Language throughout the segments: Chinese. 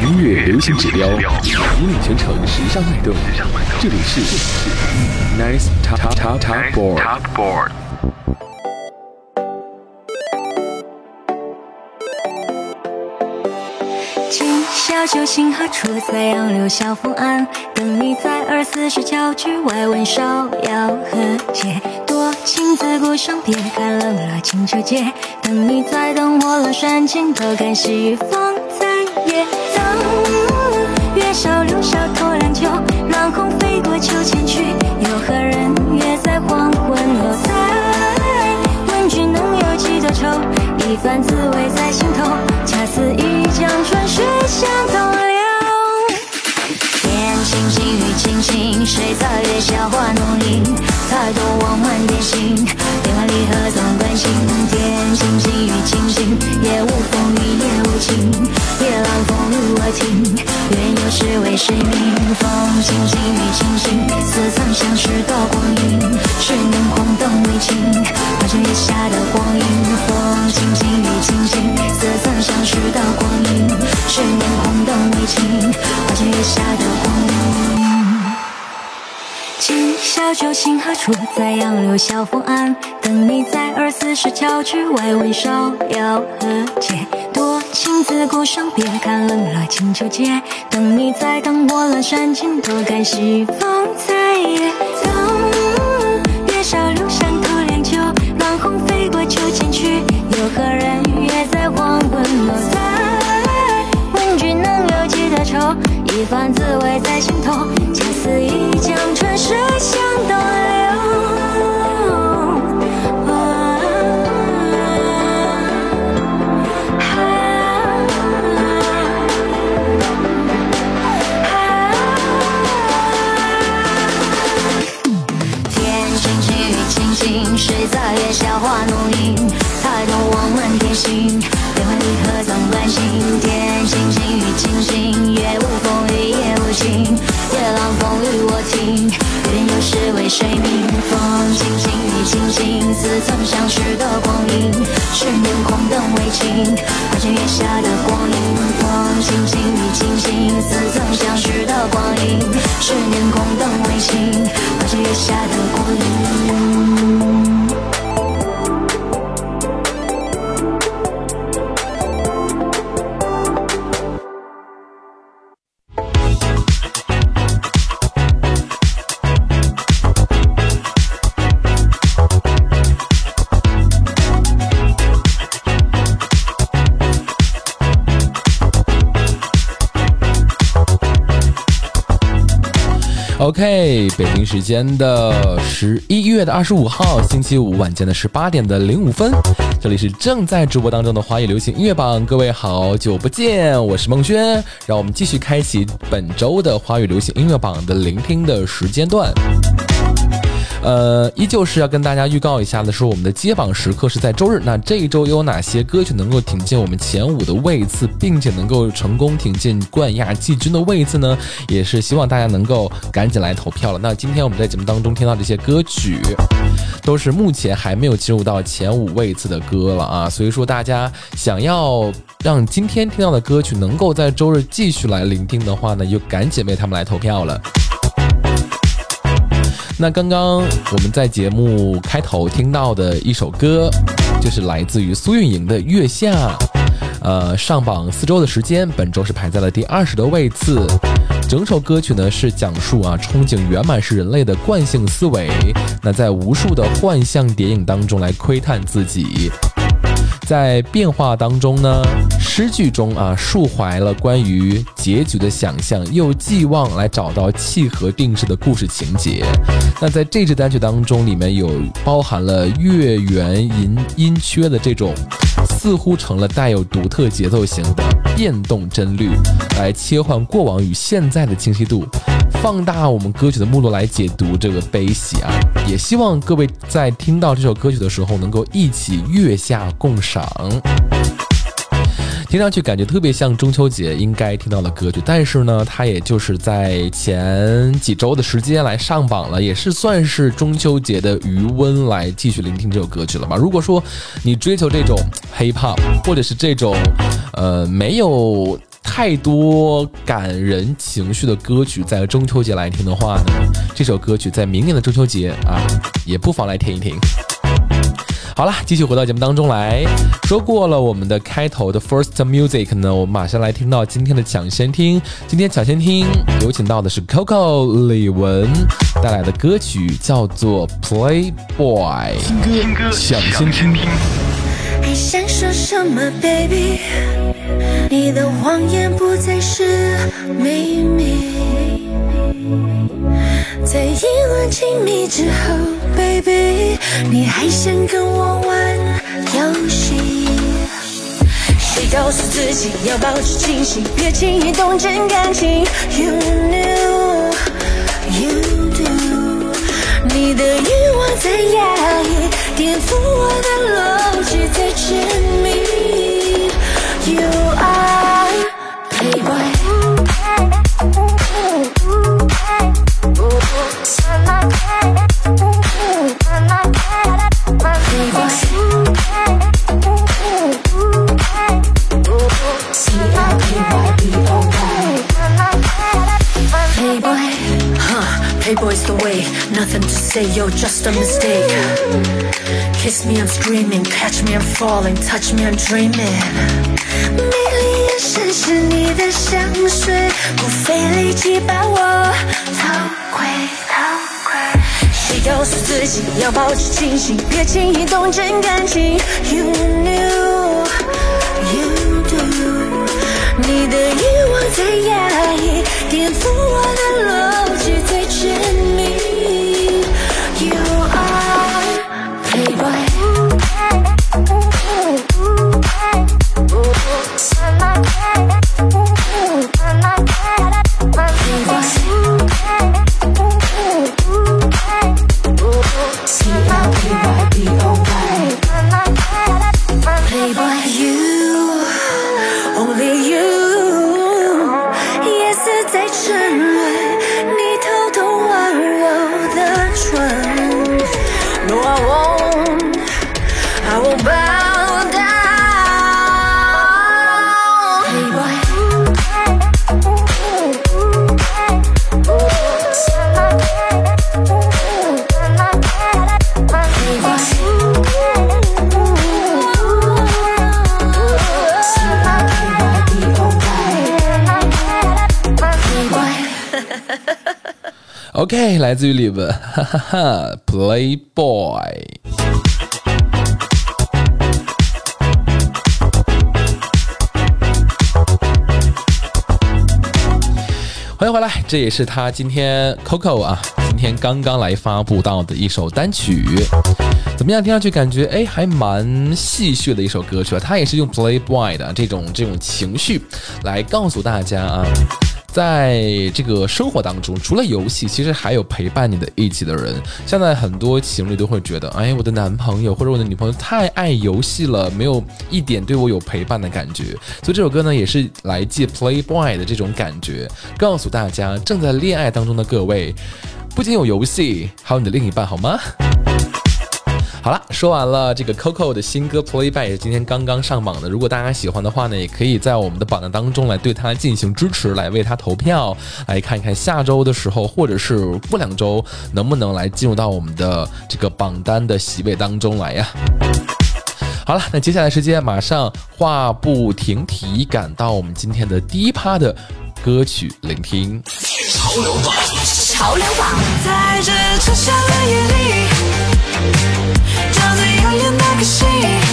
音乐流行指标，引领全城时尚脉动。这里是 Nice Top Top Top Board。今宵酒醒何处？在杨柳小风岸，等你在二四十桥之外问芍药何解？多情自古伤，别看冷了清秋节。等你在灯火阑珊尽头，看西风。等月上柳梢托良久，乱红飞过秋千去。又何人约在黄昏后？再问君能有几多愁？一番滋味在心头，恰似一江春水向东流。天晴晴，雨倾倾，水草月下花浓影。抬头望满天星，电话里何曾关心？天晴晴，雨倾倾，夜无风雨夜无晴。夜郎风雨我听，愿有时为谁鸣？风轻轻，雨轻轻，似曾相识的光阴。十年红灯未尽，花前月下的光阴。风轻轻，雨轻轻，似曾相识的光阴。十年红灯未尽，花前月下的光阴。今宵酒醒何处？在杨柳小风岸，等你在二十四桥之外问芍药何解？多情自古伤，别看冷了清秋节。等你在灯火阑珊尽头，看西风在夜。等月上柳梢托良久，乱红飞过秋千去。有何人约在黄昏后？再问君能有几多愁？一番滋味在心头，恰似一情，花前月下的光影。风轻轻，雨轻轻，似曾相识的光影。十年空等未尽，花前月下 OK，北京时间的十一月的二十五号，星期五晚间的十八点的零五分，这里是正在直播当中的华语流行音乐榜。各位好久不见，我是孟轩，让我们继续开启本周的华语流行音乐榜的聆听的时间段。呃，依旧是要跟大家预告一下的是，我们的接榜时刻是在周日。那这一周有哪些歌曲能够挺进我们前五的位次，并且能够成功挺进冠亚季军的位次呢？也是希望大家能够赶紧来投票了。那今天我们在节目当中听到这些歌曲，都是目前还没有进入到前五位次的歌了啊。所以说，大家想要让今天听到的歌曲能够在周日继续来聆听的话呢，就赶紧为他们来投票了。那刚刚我们在节目开头听到的一首歌，就是来自于苏运莹的《月下》，呃，上榜四周的时间，本周是排在了第二十的位次。整首歌曲呢是讲述啊，憧憬圆满是人类的惯性思维，那在无数的幻象谍影当中来窥探自己。在变化当中呢，诗句中啊，抒怀了关于结局的想象，又寄望来找到契合定式的故事情节。那在这支单曲当中，里面有包含了月圆银音缺的这种，似乎成了带有独特节奏型变动帧率，来切换过往与现在的清晰度。放大我们歌曲的目录来解读这个悲喜啊，也希望各位在听到这首歌曲的时候，能够一起月下共赏。听上去感觉特别像中秋节应该听到的歌曲，但是呢，它也就是在前几周的时间来上榜了，也是算是中秋节的余温来继续聆听这首歌曲了吧。如果说你追求这种 hip hop，或者是这种呃没有太多感人情绪的歌曲，在中秋节来听的话呢，这首歌曲在明年的中秋节啊，也不妨来听一听。好了，继续回到节目当中来说过了我们的开头的 first music 呢，我们马上来听到今天的抢先听。今天抢先听有请到的是 Coco 李玟带来的歌曲，叫做 Playboy。听歌抢先听。还想说什么，baby？你的谎言不再是秘密。在一轮亲密之后，baby，你还想跟我玩游戏？谁告诉自己要保持清醒，别轻易动真感情？You knew, you do，你的欲望在压抑，颠覆我的逻辑，在沉迷。You huh? Playboy's the way. Nothing to say, yo, just a mistake. Kiss me, I'm screaming. Catch me, I'm falling. Touch me, I'm dreaming. 美丽眼神是你的香水，不费力气把我偷窥。偷窥。谁告诉自己要保持清醒，别轻易动真感情？You knew, you do。你的欲望在压抑，颠覆我的 是 OK，来自于李玟，哈哈哈，Playboy。欢迎回来，这也是他今天 Coco 啊，今天刚刚来发布到的一首单曲，怎么样？听上去感觉哎，还蛮戏谑的一首歌曲啊。他也是用 Playboy 的这种这种情绪来告诉大家啊。在这个生活当中，除了游戏，其实还有陪伴你的一起的人。现在很多情侣都会觉得，哎，我的男朋友或者我的女朋友太爱游戏了，没有一点对我有陪伴的感觉。所以这首歌呢，也是来自 Playboy 的这种感觉，告诉大家正在恋爱当中的各位，不仅有游戏，还有你的另一半，好吗？好了，说完了这个 Coco 的新歌 Playback 也是今天刚刚上榜的。如果大家喜欢的话呢，也可以在我们的榜单当中来对它进行支持，来为它投票，来看一看下周的时候，或者是过两周能不能来进入到我们的这个榜单的席位当中来呀。好了，那接下来时间马上话不停蹄，赶到我们今天的第一趴的歌曲聆听。潮流榜，潮流榜，在这盛夏的夜里，找最耀眼那颗星。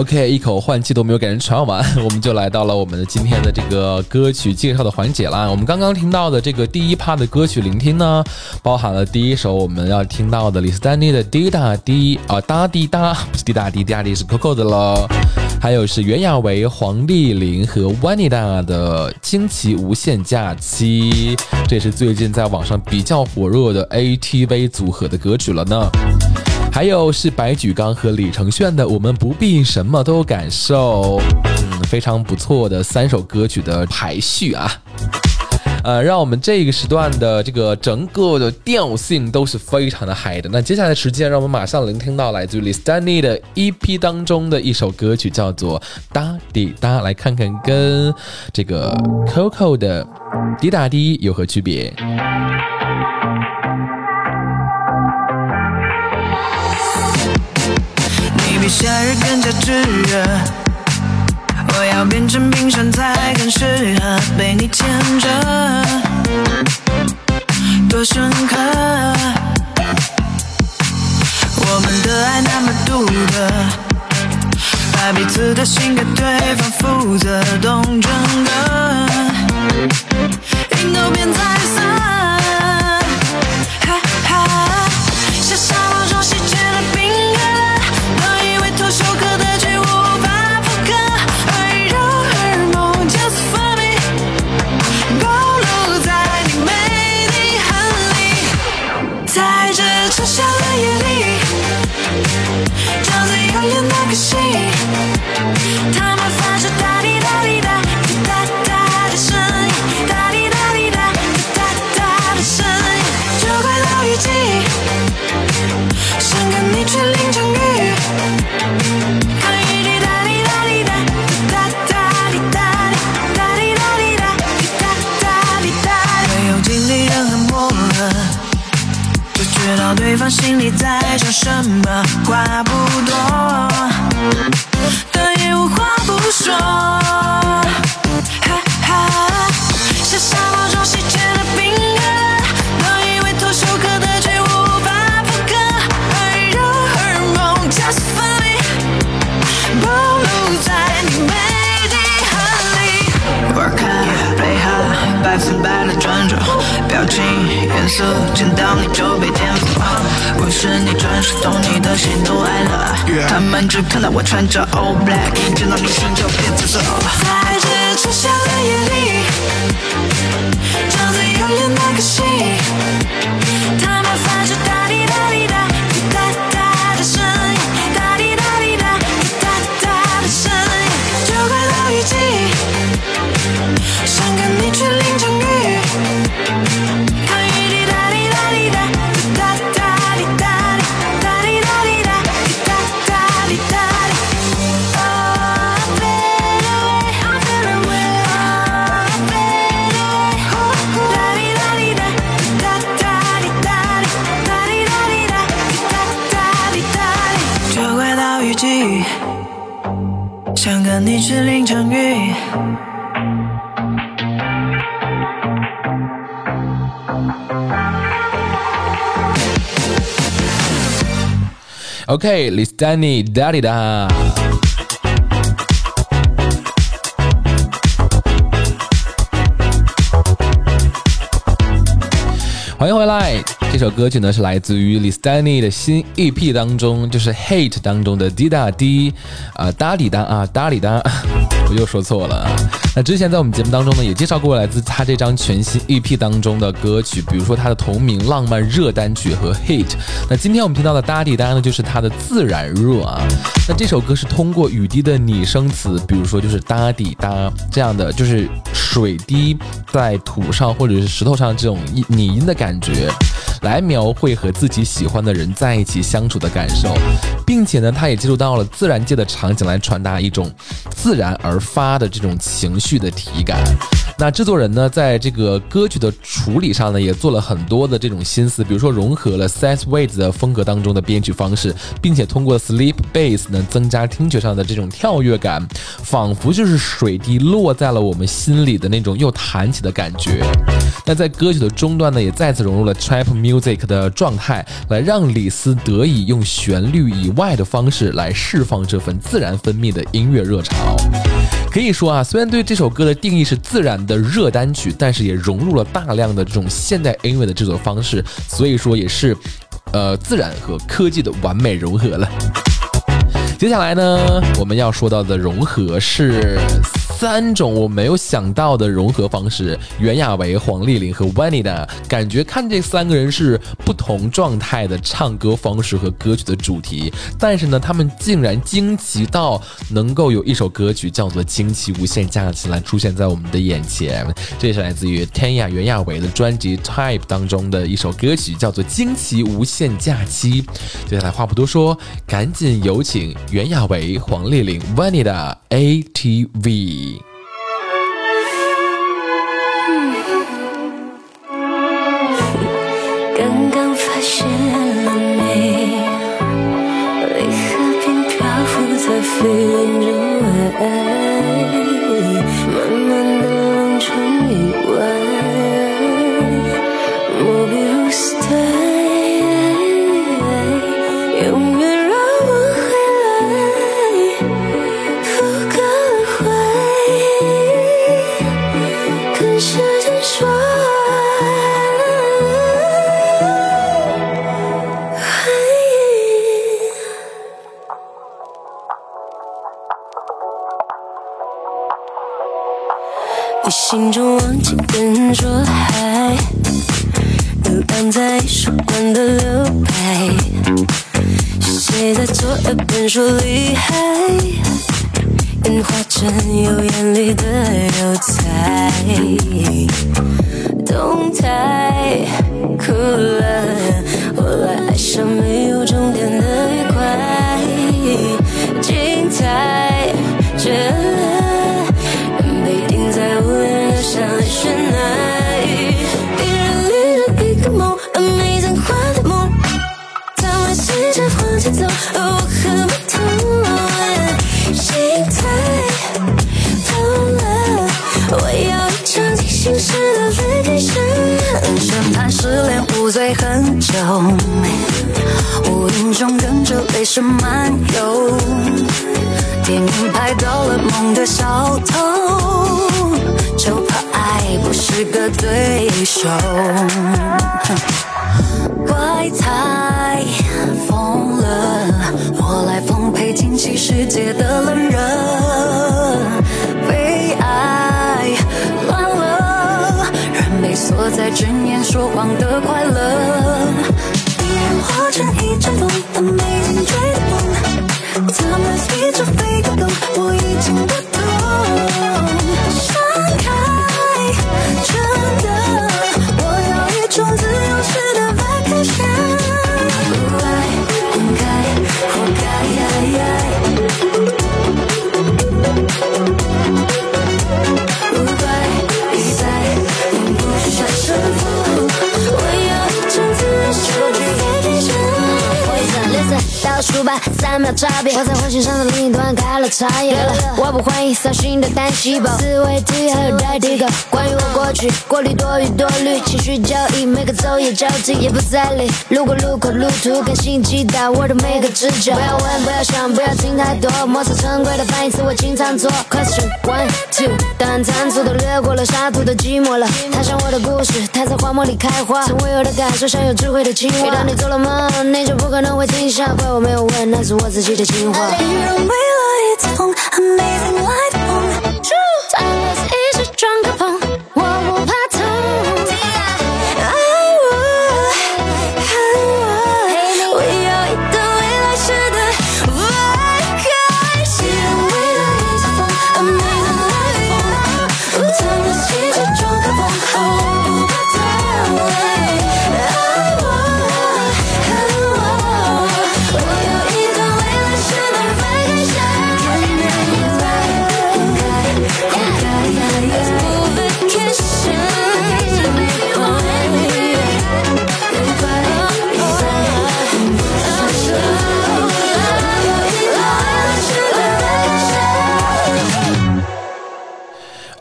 OK，一口换气都没有给人喘完，我们就来到了我们的今天的这个歌曲介绍的环节啦。我们刚刚听到的这个第一趴的歌曲聆听呢，包含了第一首我们要听到的李斯丹妮的滴答滴啊哒滴答，不是滴答滴，滴答滴是 Coco 的了。还有是袁娅维、黄丽玲和 Vanida 的《惊奇无限假期》，这也是最近在网上比较火热的 ATV 组合的歌曲了呢。还有是白举纲和李承铉的《我们不必什么都感受》，嗯，非常不错的三首歌曲的排序啊。呃，让我们这个时段的这个整个的调性都是非常的嗨的。那接下来的时间，让我们马上聆听到来自于 Listani 的 EP 当中的一首歌曲，叫做《哒滴哒》，来看看跟这个 Coco 的《滴答滴》有何区别。夏日更加炙热，我要变成冰山才更适合被你牵着，多深刻。我们的爱那么独特，把彼此的心给对方负责，懂整个，云都变彩色。心里在想什么，话不多，但也无话不说。哈哈，像沙漠中稀缺的冰河，都以为脱手可得，却无法复刻。而肉荷尔蒙 just for me，暴露在你美丽痕里。Work hard, play hard，百分百的专注，表情、颜色，见到你就被颠覆。我是你专属，懂你的喜怒哀乐。他们只看到我穿着 all black，一见到你 OK，Listani、哒滴哒。欢迎回来，这首歌曲呢是来自于 Listani 的新 EP 当中，就是 Hate 当中的滴答滴，啊哒滴哒啊哒滴哒，我又说错了。那之前在我们节目当中呢，也介绍过来自他这张全新 EP 当中的歌曲，比如说他的同名浪漫热单曲和 Hate。那今天我们听到的哒滴哒呢，就是他的自然热啊。那这首歌是通过雨滴的拟声词，比如说就是哒滴哒这样的，就是水滴在土上或者是石头上这种拟拟音的感觉，来描绘和自己喜欢的人在一起相处的感受，并且呢，他也接触到了自然界的场景来传达一种自然而发的这种情绪的体感。那制作人呢，在这个歌曲的处理上呢，也做了很多的这种心思，比如说融合了 Seth Wade 的风格当中的编曲方式，并且通过 sleep bass 呢，增加听觉上的这种跳跃感，仿佛就是水滴落在了我们心里的那种又弹起的感觉。那在歌曲的中段呢，也再次融入了 trap music 的状态，来让李斯得以用旋律以外的方式来释放这份自然分泌的音乐热潮。可以说啊，虽然对这首歌的定义是自然的热单曲，但是也融入了大量的这种现代音乐的制作方式，所以说也是，呃，自然和科技的完美融合了。接下来呢，我们要说到的融合是三种我没有想到的融合方式：袁娅维、黄丽玲和 Vanida。感觉看这三个人是不同状态的唱歌方式和歌曲的主题，但是呢，他们竟然惊奇到能够有一首歌曲叫做《惊奇无限假期》来出现在我们的眼前。这是来自于天雅袁娅维的专辑《Type》当中的一首歌曲，叫做《惊奇无限假期》。接下来话不多说，赶紧有请袁娅维、黄丽玲、Vanida ATV。你心中忘记跟人说嗨，流浪在艺术馆的留白，是谁在左耳边说厉害？烟花真有眼里的油彩，动态哭了，后来爱上没有终点的愉快，精彩很久，无影中跟着泪水漫游，电影拍到了梦的小偷，就怕爱不是个对手。怪胎疯了，我来奉陪惊奇世界的冷热，我在睁眼说谎的快乐，依然化成一阵风。当美景追的风，他们是一只飞狗狗。我已经不。差别，我在火星上的另一端开了茶叶了。我不欢迎扫兴的单细胞，思维题还有代替稿。关于我过去，过滤多余多虑，情绪交易，每个昼夜交替也不在理。路过路口路途，更新期待我的每个直觉。不要问，不要想，不要听太多，墨守成规的反义词我经常做。Question one two，答案仓促的掠过了沙土的寂寞了。他想我的故事，它在荒漠里开花，从未有的感受像有智慧的青蛙。一旦你做了梦，你就不可能会停下。怪我没有问，那是我自己的情话。一人为了一次风，amazing 来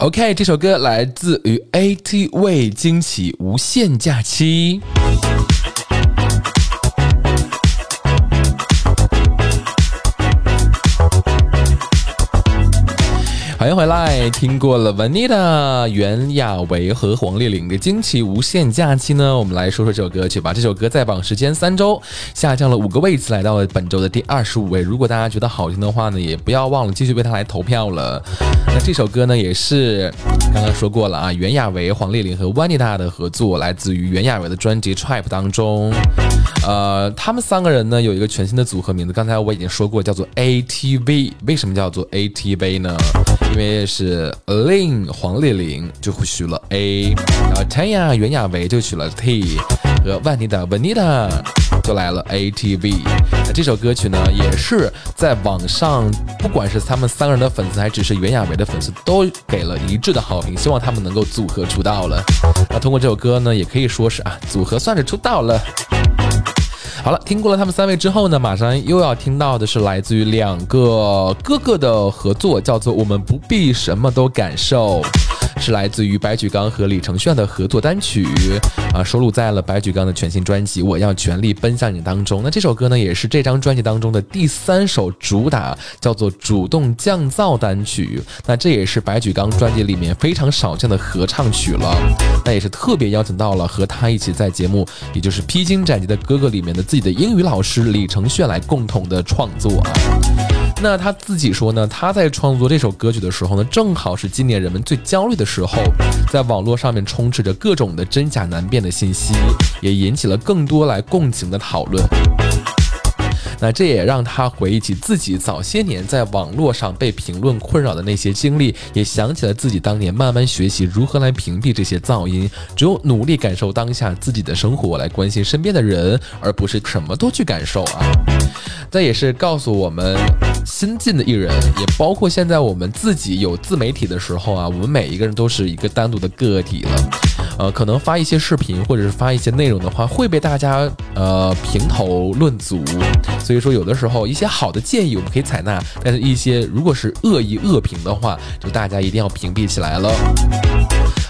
OK，这首歌来自于 ATV 惊喜无限假期。欢迎回来！听过了 Vanita、袁娅维和黄丽玲的惊奇无限假期呢，我们来说说这首歌曲吧。这首歌在榜时间三周，下降了五个位次，来到了本周的第二十五位。如果大家觉得好听的话呢，也不要忘了继续为它来投票了。那这首歌呢，也是刚刚说过了啊，袁娅维、黄丽玲和 Vanita 的合作，来自于袁娅维的专辑《Trip》当中。呃，他们三个人呢有一个全新的组合名字，刚才我已经说过，叫做 ATV。为什么叫做 ATV 呢？因为是 Lin 黄丽玲就会取了 A，然后 Tanya 袁娅维就取了 T，和万妮的 Vanita 就来了 ATV。那这首歌曲呢，也是在网上，不管是他们三个人的粉丝，还只是袁娅维的粉丝，都给了一致的好评，希望他们能够组合出道了。那通过这首歌呢，也可以说是啊，组合算是出道了。好了，听过了他们三位之后呢，马上又要听到的是来自于两个哥哥的合作，叫做《我们不必什么都感受》。是来自于白举纲和李承铉的合作单曲，啊，收录在了白举纲的全新专辑《我要全力奔向你》当中。那这首歌呢，也是这张专辑当中的第三首主打，叫做《主动降噪》单曲。那这也是白举纲专辑里面非常少见的合唱曲了。那也是特别邀请到了和他一起在节目，也就是《披荆斩棘的哥哥》里面的自己的英语老师李承铉来共同的创作啊。那他自己说呢，他在创作这首歌曲的时候呢，正好是今年人们最焦虑的时候，在网络上面充斥着各种的真假难辨的信息，也引起了更多来共情的讨论。那这也让他回忆起自己早些年在网络上被评论困扰的那些经历，也想起了自己当年慢慢学习如何来屏蔽这些噪音，只有努力感受当下自己的生活，来关心身边的人，而不是什么都去感受啊。这也是告诉我们，新进的艺人，也包括现在我们自己有自媒体的时候啊，我们每一个人都是一个单独的个体了。呃，可能发一些视频或者是发一些内容的话，会被大家呃评头论足。所以说，有的时候一些好的建议我们可以采纳，但是一些如果是恶意恶评的话，就大家一定要屏蔽起来了。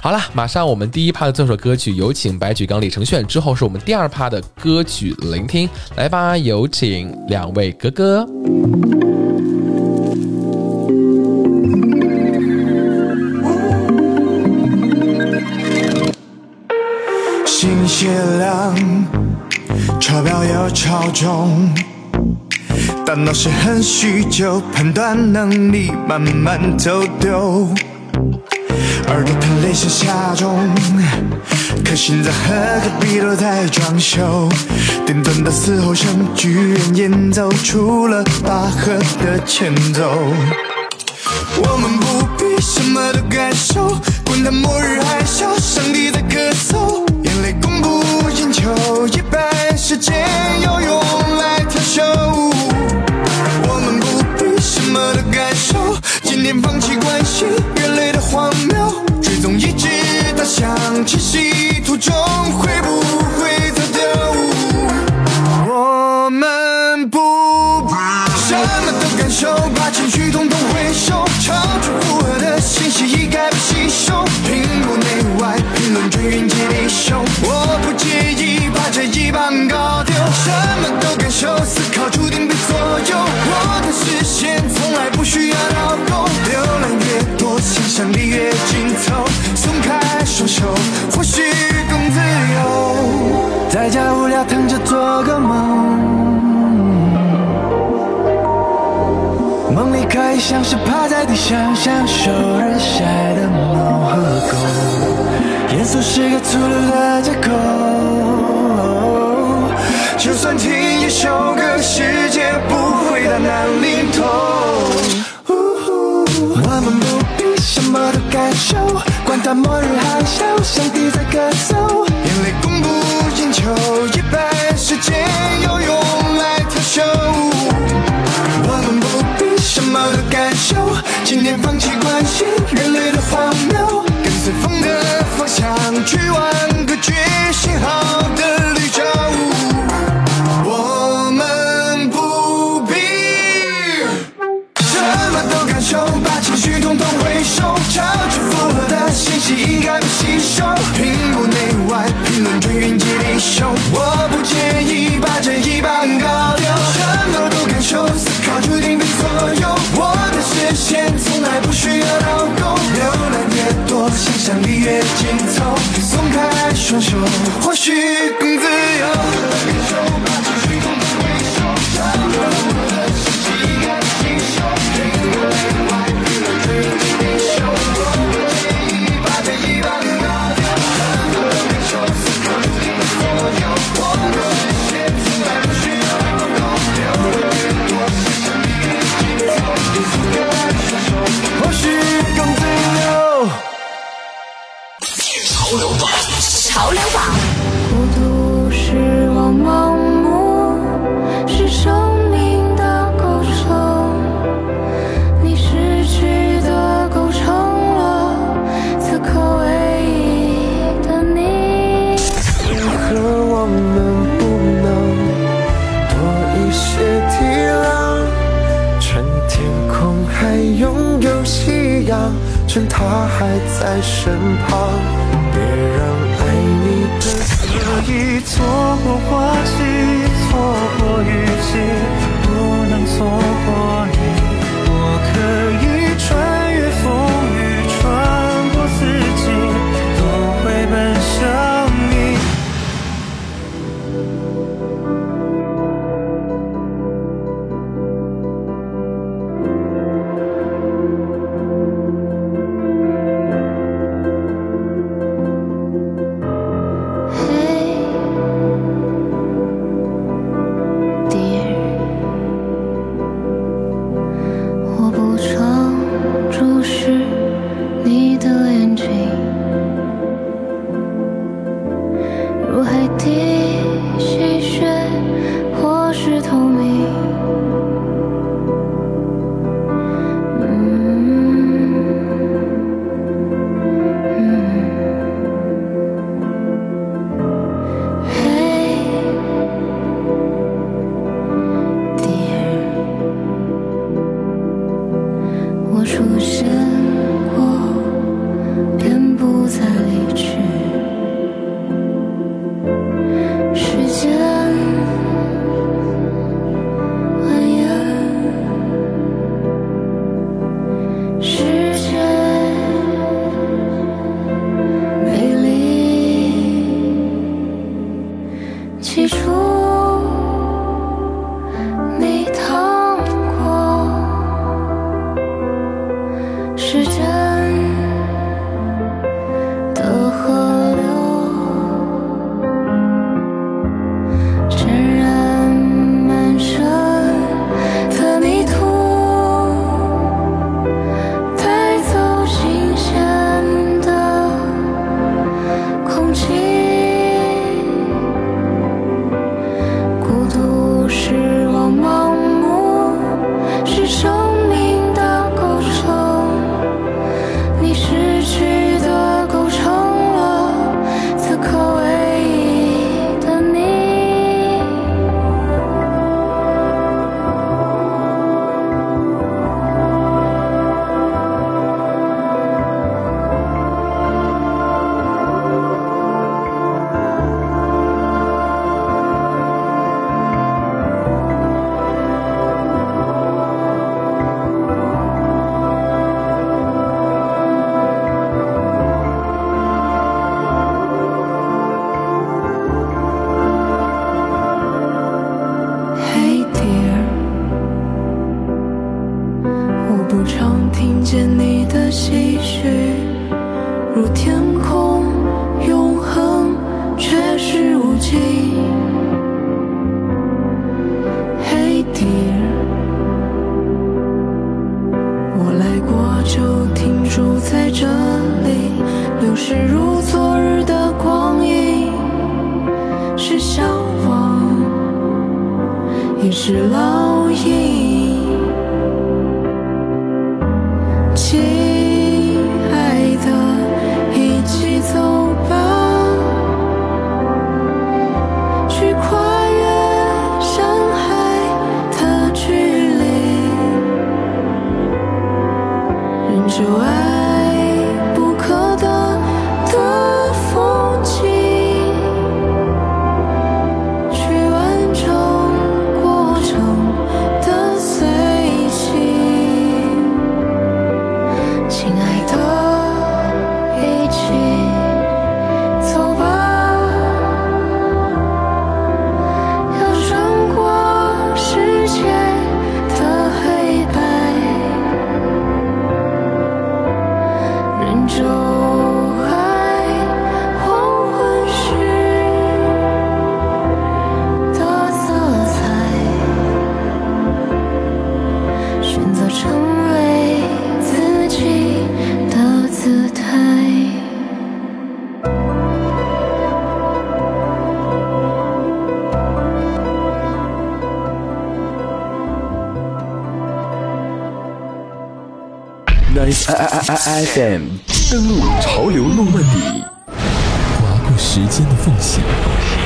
好了，马上我们第一趴的这首歌曲有请白举纲、李承铉，之后是我们第二趴的歌曲聆听，来吧，有请两位哥哥。新血量，钞票又超重，大脑是很需求，判断能力慢慢走丢，耳朵看泪像下重，可心脏和隔壁都在装修，电钻的嘶吼声居然演奏出了巴赫的前奏。我们不必什么都感受，管它末日海啸，上帝在咳嗽，供不应求，一半时间要用来调休。我们不必什么都感受，今天放弃关系，人类的荒谬，追踪一直到向清晰途中，会不会走丢？我们不必什么都感受，把情绪统统回收，超出负荷的信息一概不吸收，屏幕内外评论均匀接地秀，我不介意把这一棒搞丢，什么都感受，思考注定被左右，我的视线从来不需要导购，浏览越多，想象力越紧凑，松开双手，或许更自由，在家无聊躺着做个梦。梦里可以像是趴在地上享受日晒的猫和狗，严肃是个粗鲁的借口。就算听一首歌，世界不会到哪里痛。我们不必什么都感受，管它末日海啸，上帝在咳嗽，眼泪供不应求，一半时间要用来调休。我们不必什么都感受，今天放弃关心，人类的荒谬，FM，登录潮流诺曼底，划过时间的缝隙，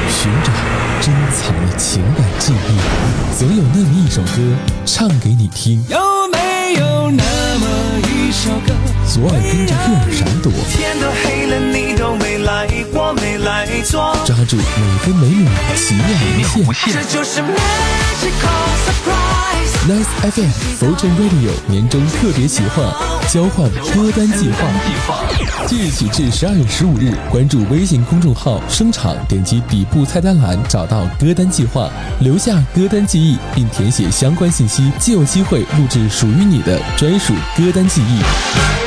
寻找珍藏的情感记忆，总有那么一首歌唱给你听。有没有那么一首歌？左耳跟着右耳闪躲，天都黑了，你都没来，我没来坐。抓住每分每秒奇妙无限。这就是 magical surprise。Nice FM Fusion Radio 年终特别企划交换歌单计划，即日起至十二月十五日，关注微信公众号“声场”，点击底部菜单栏找到歌单计划，留下歌单记忆，并填写相关信息，即有机会录制属于你的专属歌单记忆。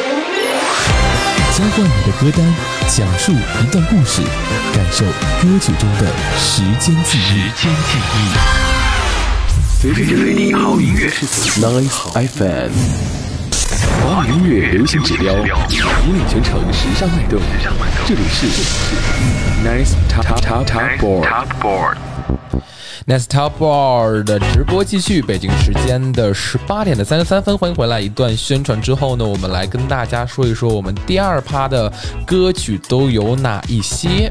交换你的歌单，讲述一段故事，感受歌曲中的时间记忆。随时随地好音乐，Nice FM，华语音乐流行指标，引领全城时尚脉动。这里是 Nice Top Top Top Board。Next Top Bar 的直播继续，北京时间的十八点的三十三分，欢迎回来。一段宣传之后呢，我们来跟大家说一说我们第二趴的歌曲都有哪一些。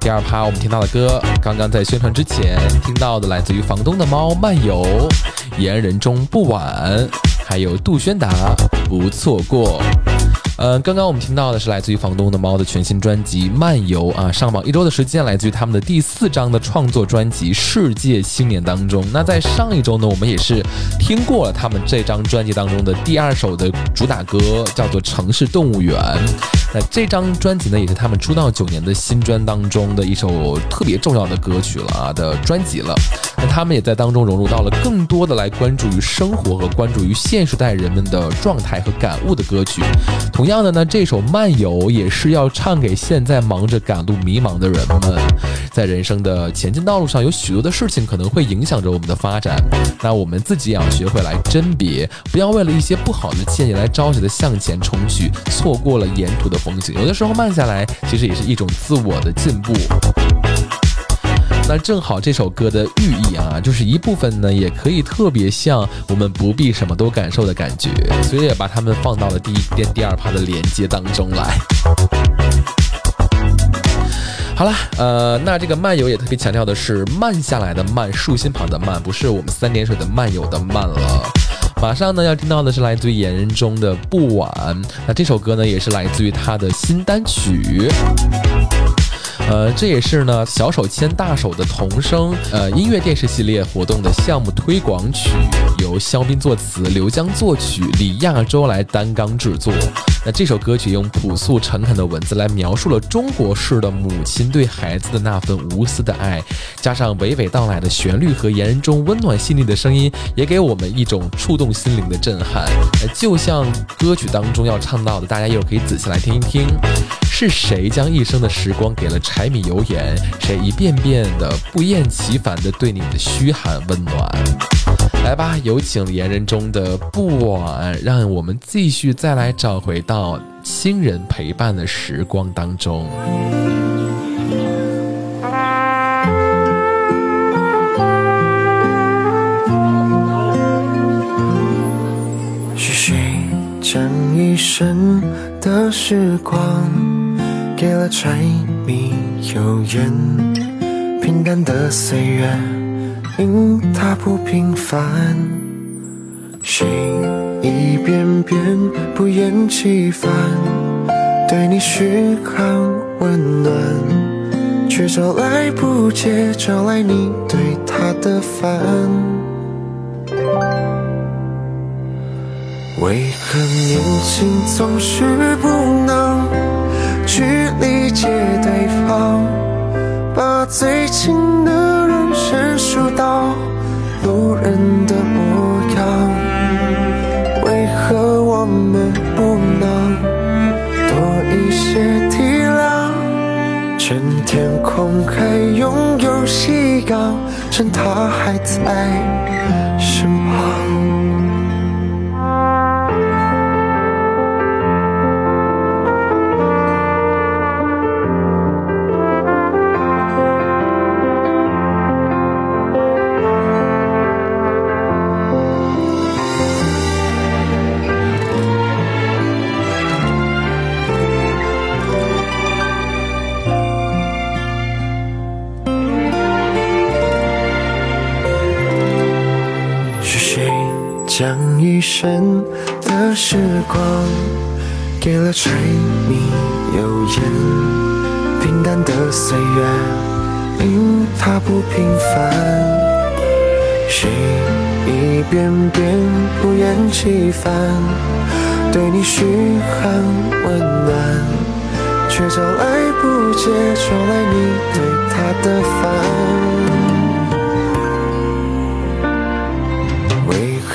第二趴我们听到的歌，刚刚在宣传之前听到的，来自于房东的猫漫游、言人中不晚，还有杜轩达不错过。呃，刚刚我们听到的是来自于房东的猫的全新专辑《漫游》啊，上榜一周的时间，来自于他们的第四张的创作专辑《世界青年》当中。那在上一周呢，我们也是听过了他们这张专辑当中的第二首的主打歌，叫做《城市动物园》。那这张专辑呢，也是他们出道九年的新专当中的一首特别重要的歌曲了啊的专辑了。那他们也在当中融入到了更多的来关注于生活和关注于现时代人们的状态和感悟的歌曲。同样的呢，这首《漫游》也是要唱给现在忙着赶路迷茫的人们，在人生的前进道路上，有许多的事情可能会影响着我们的发展。那我们自己也要学会来甄别，不要为了一些不好的建议来着急的向前冲去，错过了沿途的风景。有的时候慢下来，其实也是一种自我的进步。那正好这首歌的寓意啊，就是一部分呢，也可以特别像我们不必什么都感受的感觉，所以也把它们放到了第一跟第二趴的连接当中来。好了，呃，那这个漫游也特别强调的是慢下来的慢，竖心旁的慢，不是我们三点水的漫游的慢了。马上呢要听到的是来自于言人中的不晚，那这首歌呢也是来自于他的新单曲。呃，这也是呢小手牵大手的童声呃音乐电视系列活动的项目推广曲，由肖斌作词，刘江作曲，李亚洲来担纲制作。那这首歌曲用朴素诚恳的文字来描述了中国式的母亲对孩子的那份无私的爱，加上娓娓道来的旋律和言中温暖细腻的声音，也给我们一种触动心灵的震撼。就像歌曲当中要唱到的，大家一会儿可以仔细来听一听。是谁将一生的时光给了柴米油盐？谁一遍遍的不厌其烦的对你的嘘寒问暖？来吧，有请言人中的不晚，让我们继续再来找回到亲人陪伴的时光当中。是谁将一生的时光给了柴米油盐？平淡的岁月因它不平凡。谁一遍遍不厌其烦对你嘘寒问暖，却找来不接，找来你对他的烦。为何年轻总是不能去理解对方，把最亲的人生疏到路人的模样？为何我们不能多一些体谅？趁天空还拥有夕阳，趁他还在将一生的时光给了柴米油盐，平淡的岁月因它不平凡。谁一遍遍不厌其烦，对你嘘寒问暖，却招来不接，找来你对他的烦。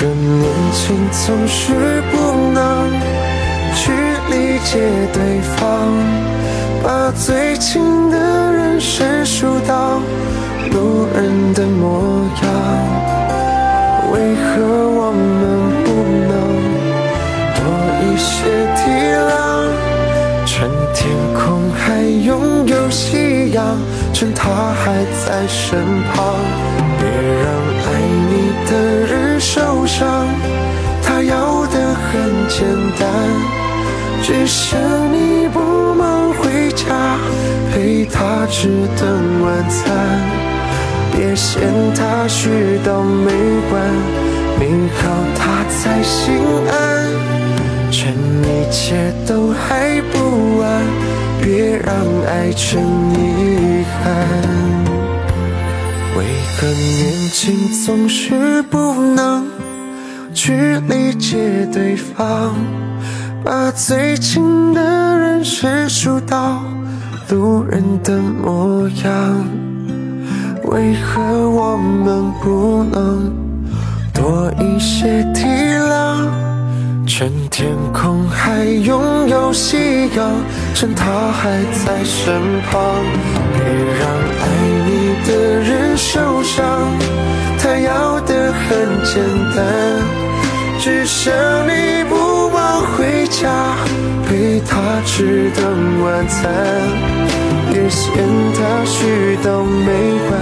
为何年轻总是不能去理解对方，把最亲的人生疏到路人的模样？为何我们不能多一些体谅？趁天空还拥有夕阳，趁他还在身旁，别让爱你的人受伤。他要的很简单，只是你不忙回家，陪他吃顿晚餐。别嫌他絮叨没完，你好他才心安。趁一切都还不晚，别让爱成遗憾。为何年轻总是不能去理解对方，把最亲的人生疏到路人的模样？为何我们不能多一些体谅？趁天空还拥有夕阳，趁他还在身旁，别让的人受伤。他要的很简单，只想你不忘回家，陪他吃顿晚餐。别嫌他絮叨没完，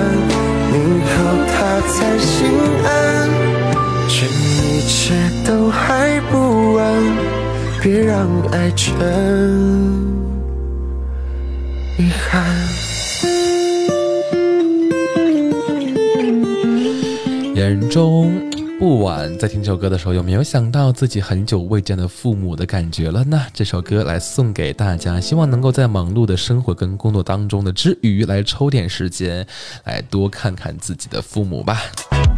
你好他才心安。这一切都还不晚，别让爱成遗憾。中。不晚，在听这首歌的时候，有没有想到自己很久未见的父母的感觉了呢？这首歌来送给大家，希望能够在忙碌的生活跟工作当中的之余，来抽点时间，来多看看自己的父母吧。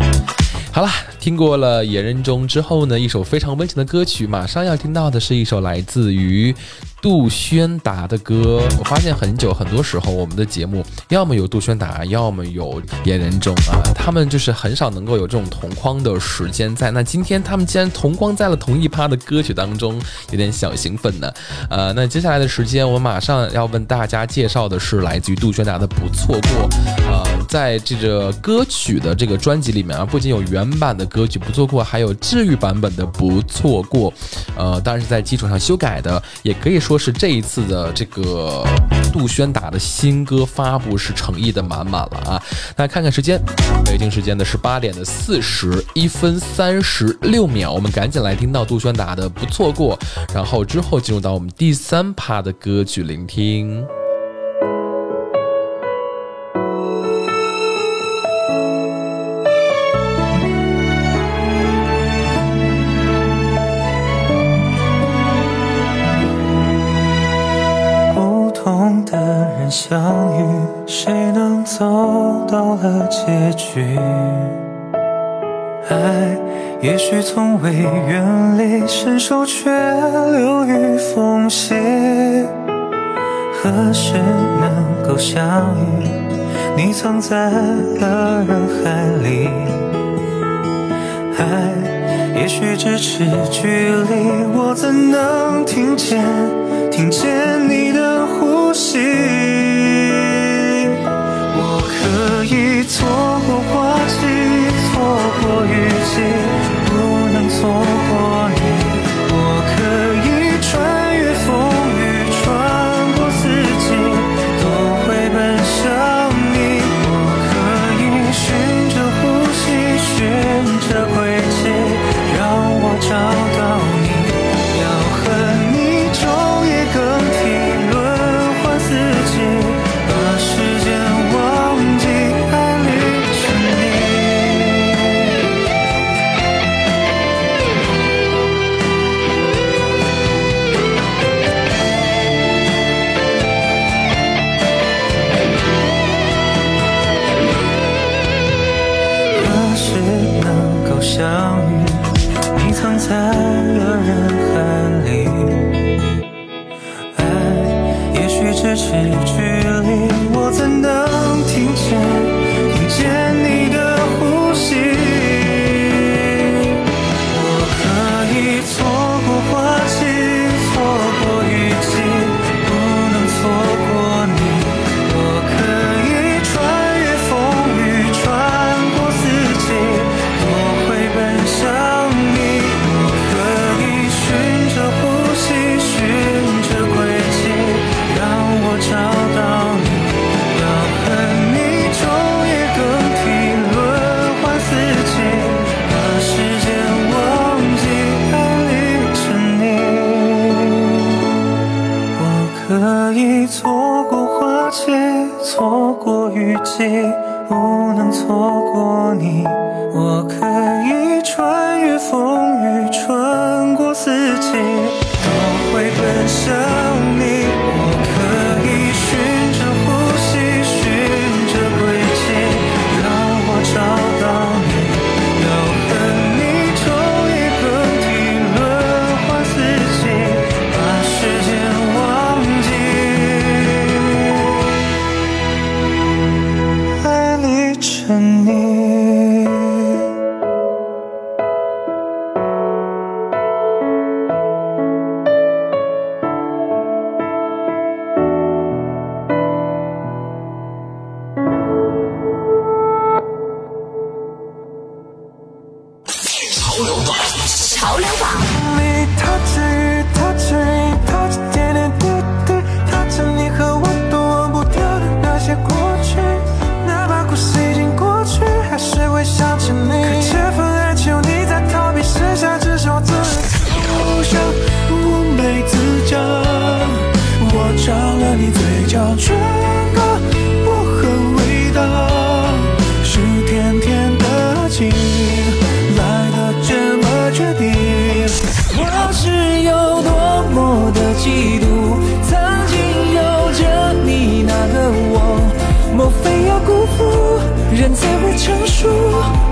好了，听过了《野人中》之后呢，一首非常温情的歌曲，马上要听到的是一首来自于。杜宣达的歌，我发现很久很多时候，我们的节目要么有杜宣达，要么有严仁中啊，他们就是很少能够有这种同框的时间在。那今天他们竟然同框在了同一趴的歌曲当中，有点小兴奋呢。呃，那接下来的时间，我马上要问大家介绍的是来自于杜宣达的《不错过》。呃，在这个歌曲的这个专辑里面啊，不仅有原版的歌曲《不错过》，还有治愈版本的《不错过》。呃，当然是在基础上修改的，也可以说。说是这一次的这个杜宣达的新歌发布是诚意的满满了啊！那看看时间，北京时间的十八点的四十一分三十六秒，我们赶紧来听到杜宣达的不错过，然后之后进入到我们第三趴的歌曲聆听。相遇，谁能走到了结局？爱也许从未远离，伸手却流于缝隙。何时能够相遇？你藏在了人海里。爱也许咫尺距离，我怎能听见？听见你的呼吸，可以错过花期，错过雨季，不能错过你。相遇，你藏在了人海里。爱，也许咫尺距离，我怎能听见听见你。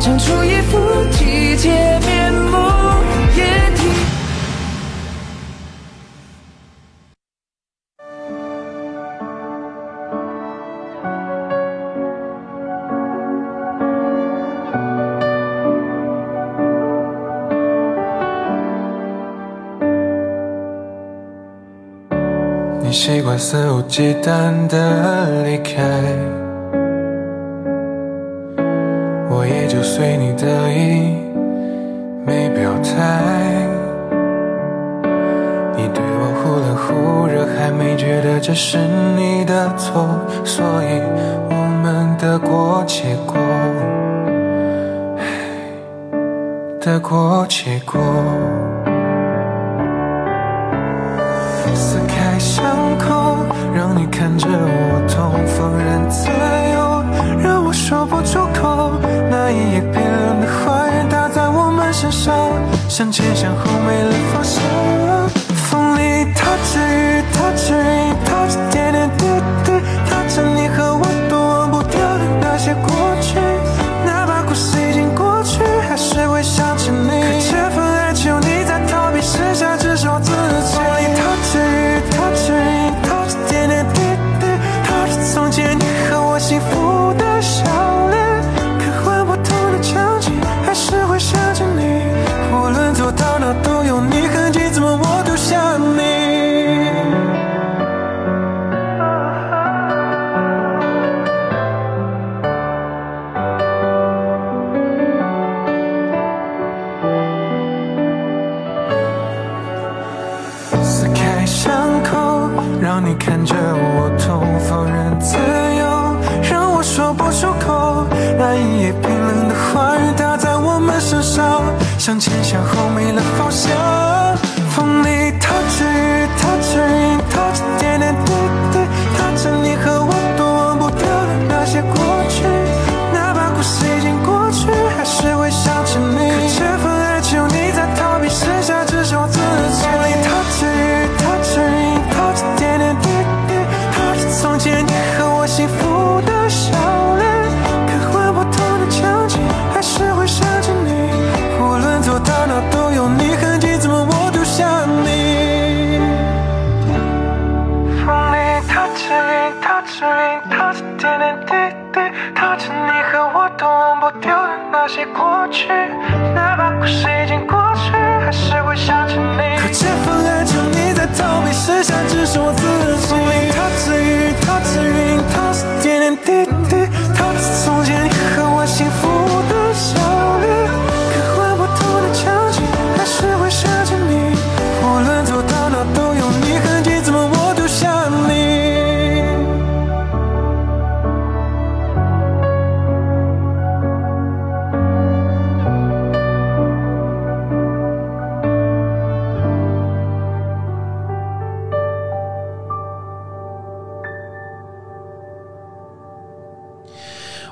长出一副体贴面目，也体。你习惯肆无忌惮的离开。过结果撕开伤口，让你看着我痛，放任自由，让我说不出口。那一夜，冰冷的话语打在我们身上，向前向后。到哪都有你痕迹，怎么我丢下你？撕开伤口，让你看着我痛，否认自由，让我说不出口。那一夜冰冷的话语打在我们身上，向前向后。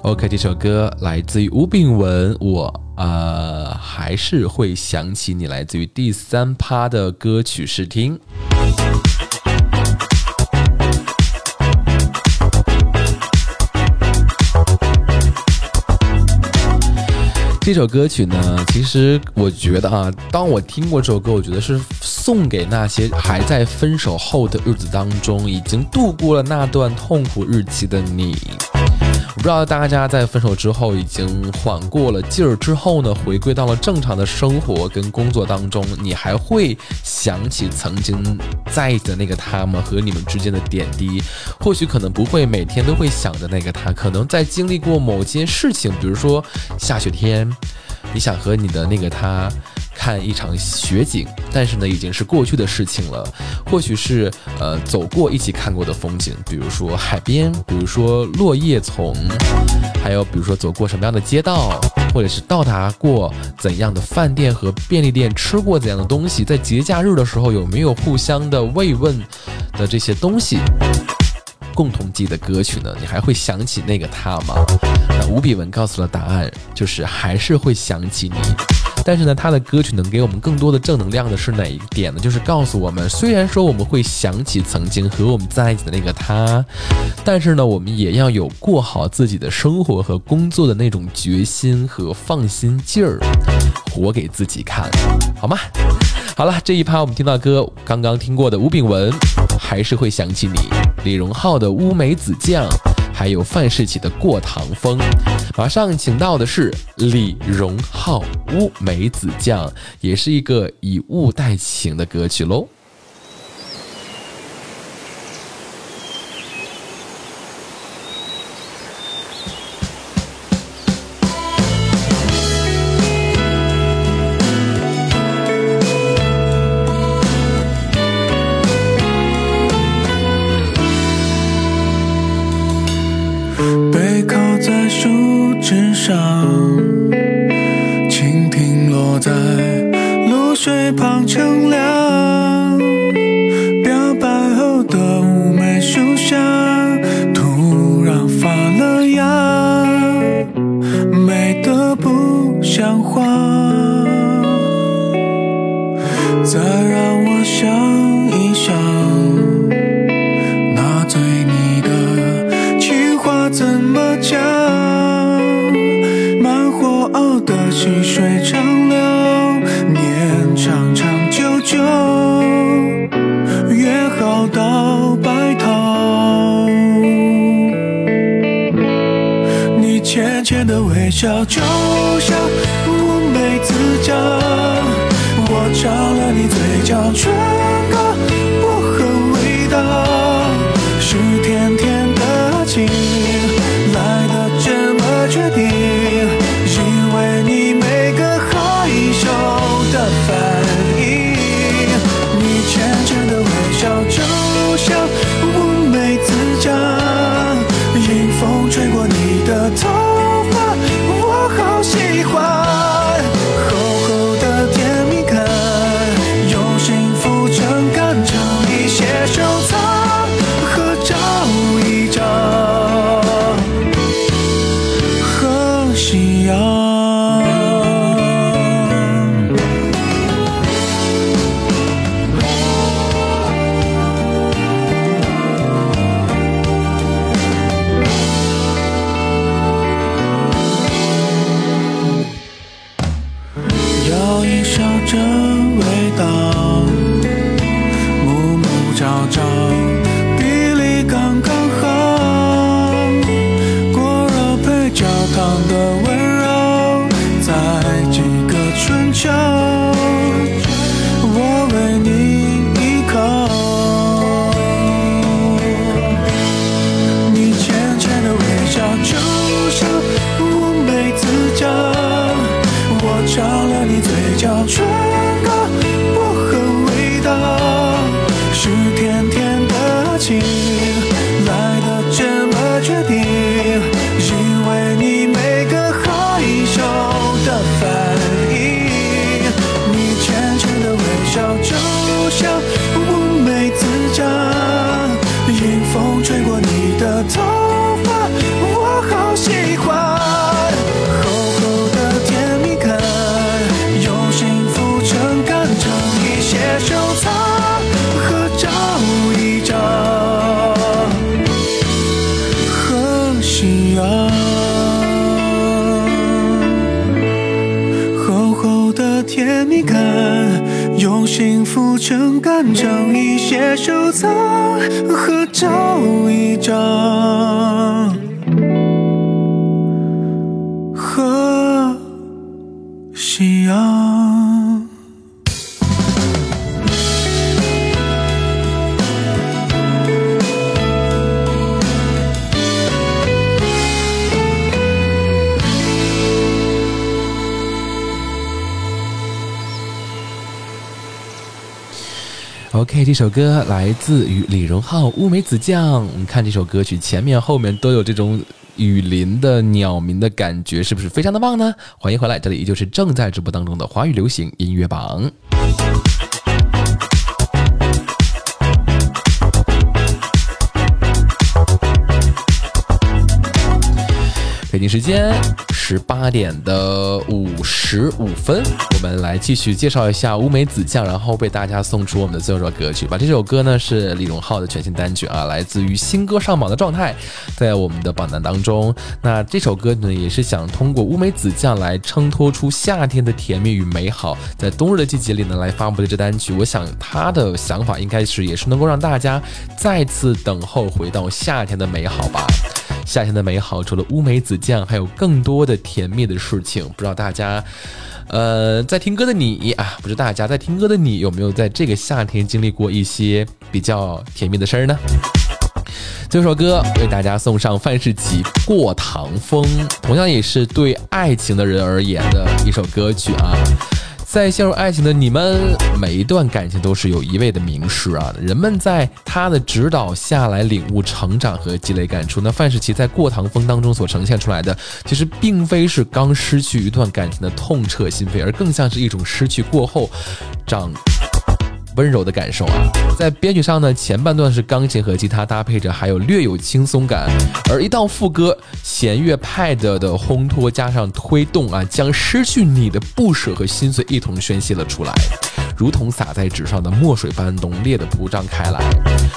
OK，这首歌来自于吴炳文，我呃还是会想起你，来自于第三趴的歌曲试听。这首歌曲呢，其实我觉得啊，当我听过这首歌，我觉得是送给那些还在分手后的日子当中，已经度过了那段痛苦日期的你。我不知道大家在分手之后已经缓过了劲儿之后呢，回归到了正常的生活跟工作当中，你还会想起曾经在一起的那个他吗？和你们之间的点滴，或许可能不会每天都会想着那个他，可能在经历过某件事情，比如说下雪天，你想和你的那个他。看一场雪景，但是呢，已经是过去的事情了。或许是呃走过一起看过的风景，比如说海边，比如说落叶丛，还有比如说走过什么样的街道，或者是到达过怎样的饭店和便利店，吃过怎样的东西，在节假日的时候有没有互相的慰问的这些东西。共同记的歌曲呢？你还会想起那个他吗？那吴比文告诉了答案，就是还是会想起你。但是呢，他的歌曲能给我们更多的正能量的是哪一点呢？就是告诉我们，虽然说我们会想起曾经和我们在一起的那个他，但是呢，我们也要有过好自己的生活和工作的那种决心和放心劲儿，活给自己看，好吗？好了，这一趴我们听到歌，刚刚听过的吴炳文，还是会想起你；李荣浩的乌梅子酱，还有范世琦的过堂风。马上请到的是李荣浩《乌梅子酱》，也是一个以物代情的歌曲喽。甜蜜感，用幸福撑杆，整一些收藏，合照一张。这首歌来自于李荣浩《乌梅子酱》。你看这首歌曲前面后面都有这种雨林的鸟鸣的感觉，是不是非常的棒呢？欢迎回来，这里依旧是正在直播当中的华语流行音乐榜。北京时间十八点的五十五分，我们来继续介绍一下乌梅子酱，然后为大家送出我们的最后一首歌曲吧。这首歌呢是李荣浩的全新单曲啊，来自于新歌上榜的状态，在我们的榜单当中。那这首歌呢也是想通过乌梅子酱来衬托出夏天的甜蜜与美好，在冬日的季节里呢来发布的这单曲，我想他的想法应该是也是能够让大家再次等候回到夏天的美好吧。夏天的美好，除了乌梅子酱，还有更多的甜蜜的事情。不知道大家，呃，在听歌的你啊，不知大家在听歌的你，有没有在这个夏天经历过一些比较甜蜜的事儿呢？这首歌为大家送上范世琦《过堂风》，同样也是对爱情的人而言的一首歌曲啊。在陷入爱情的你们，每一段感情都是有一位的名师啊。人们在他的指导下来领悟、成长和积累感触。那范世琦在《过堂风》当中所呈现出来的，其实并非是刚失去一段感情的痛彻心扉，而更像是一种失去过后长。温柔的感受啊，在编曲上呢，前半段是钢琴和吉他搭配着，还有略有轻松感，而一到副歌，弦乐派的的烘托加上推动啊，将失去你的不舍和心碎一同宣泄了出来，如同洒在纸上的墨水般浓烈的铺张开来。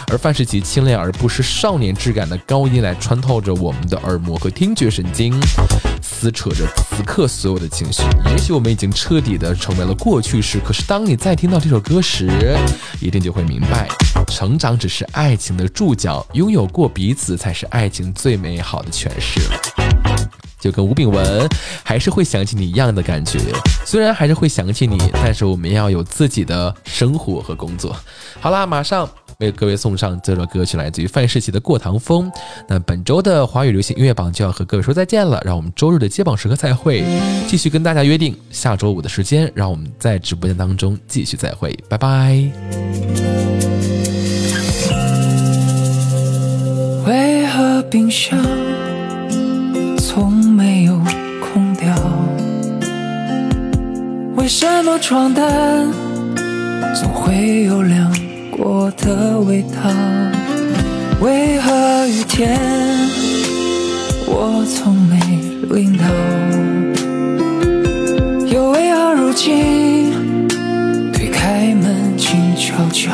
而范世琦清亮而不失少年质感的高音来穿透着我们的耳膜和听觉神经，撕扯着此刻所有的情绪。也许我们已经彻底的成为了过去式，可是当你再听到这首歌时，一定就会明白，成长只是爱情的注脚，拥有过彼此才是爱情最美好的诠释。就跟吴炳文还是会想起你一样的感觉，虽然还是会想起你，但是我们要有自己的生活和工作。好啦，马上为各位送上这首歌曲，来自于范世琦的《过堂风》。那本周的华语流行音乐榜就要和各位说再见了，让我们周日的接榜时刻再会，继续跟大家约定下周五的时间，让我们在直播间当中继续再会，拜拜。为何冰箱从没有空调？为什么床单总会有凉过的味道？为何雨天我从没淋到？又为何如今推开门静悄悄？